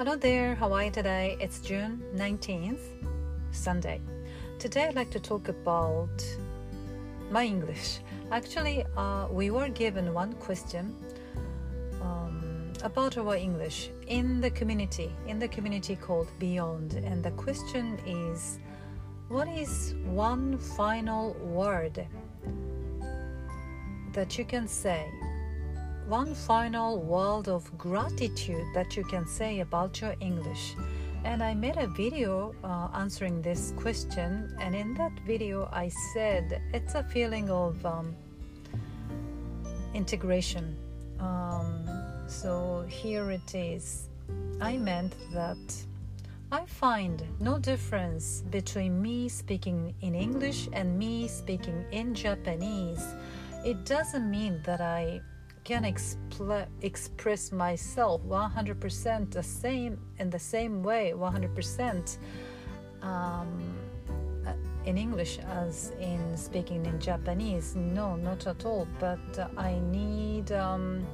Hello there, how are you today? It's June 19th, Sunday. Today I'd like to talk about my English. Actually, uh, we were given one question um, about our English in the community, in the community called Beyond. And the question is what is one final word that you can say one final word of gratitude that you can say about your English. And I made a video uh, answering this question, and in that video, I said it's a feeling of um, integration. Um, so here it is. I meant that I find no difference between me speaking in English and me speaking in Japanese. It doesn't mean that I can expl- express myself 100% the same in the same way 100% um, uh, in English as in speaking in Japanese. No not at all. But uh, I need um,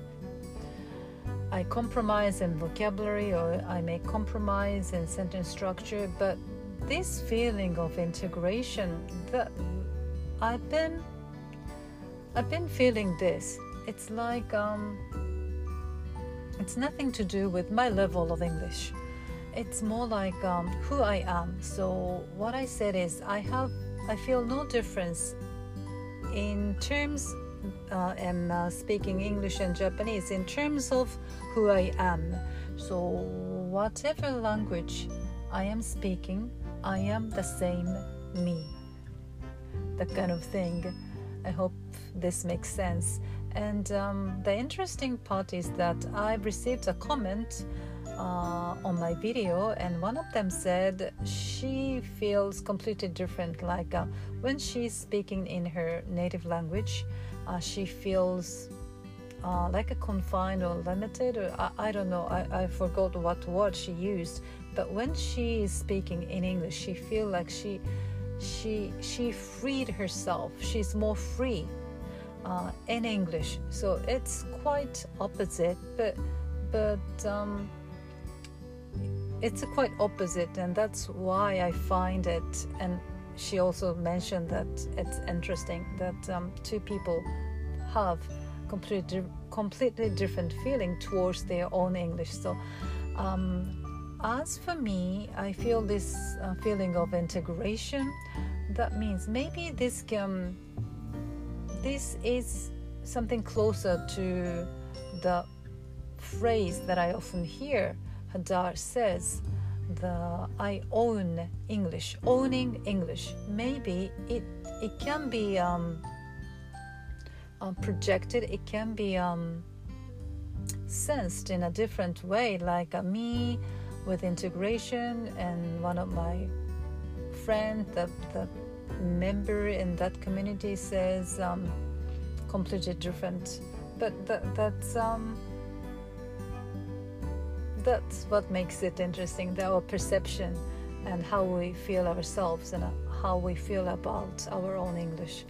I compromise in vocabulary or I may compromise in sentence structure but this feeling of integration that I've been I've been feeling this it's like um, it's nothing to do with my level of English. It's more like um, who I am. So what I said is I have I feel no difference in terms uh, uh, speaking English and Japanese in terms of who I am. So whatever language I am speaking, I am the same me. That kind of thing. I hope this makes sense. And um, the interesting part is that I received a comment uh, on my video, and one of them said she feels completely different. Like uh, when she's speaking in her native language, uh, she feels uh, like a confined or limited, or I, I don't know, I, I forgot what word she used. But when she is speaking in English, she feels like she she she freed herself. She's more free uh, in English. So it's quite opposite, but but um, it's quite opposite, and that's why I find it. And she also mentioned that it's interesting that um, two people have completely completely different feeling towards their own English. So. Um, as for me, I feel this uh, feeling of integration. That means maybe this can this is something closer to the phrase that I often hear Hadar says the I own English, owning English. Maybe it it can be um, uh, projected, it can be um, sensed in a different way, like uh, me with integration and one of my friend, the, the member in that community says um, completely different. But that, that's um, that's what makes it interesting. Our perception and how we feel ourselves and uh, how we feel about our own English.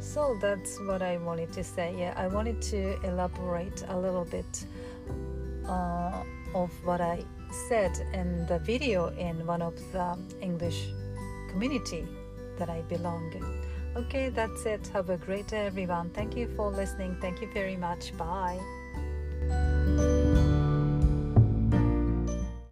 So that's what I wanted to say. Yeah, I wanted to elaborate a little bit uh, of what I said in the video in one of the English community that I belong. Okay, that's it. Have a great day, everyone. Thank you for listening. Thank you very much. Bye.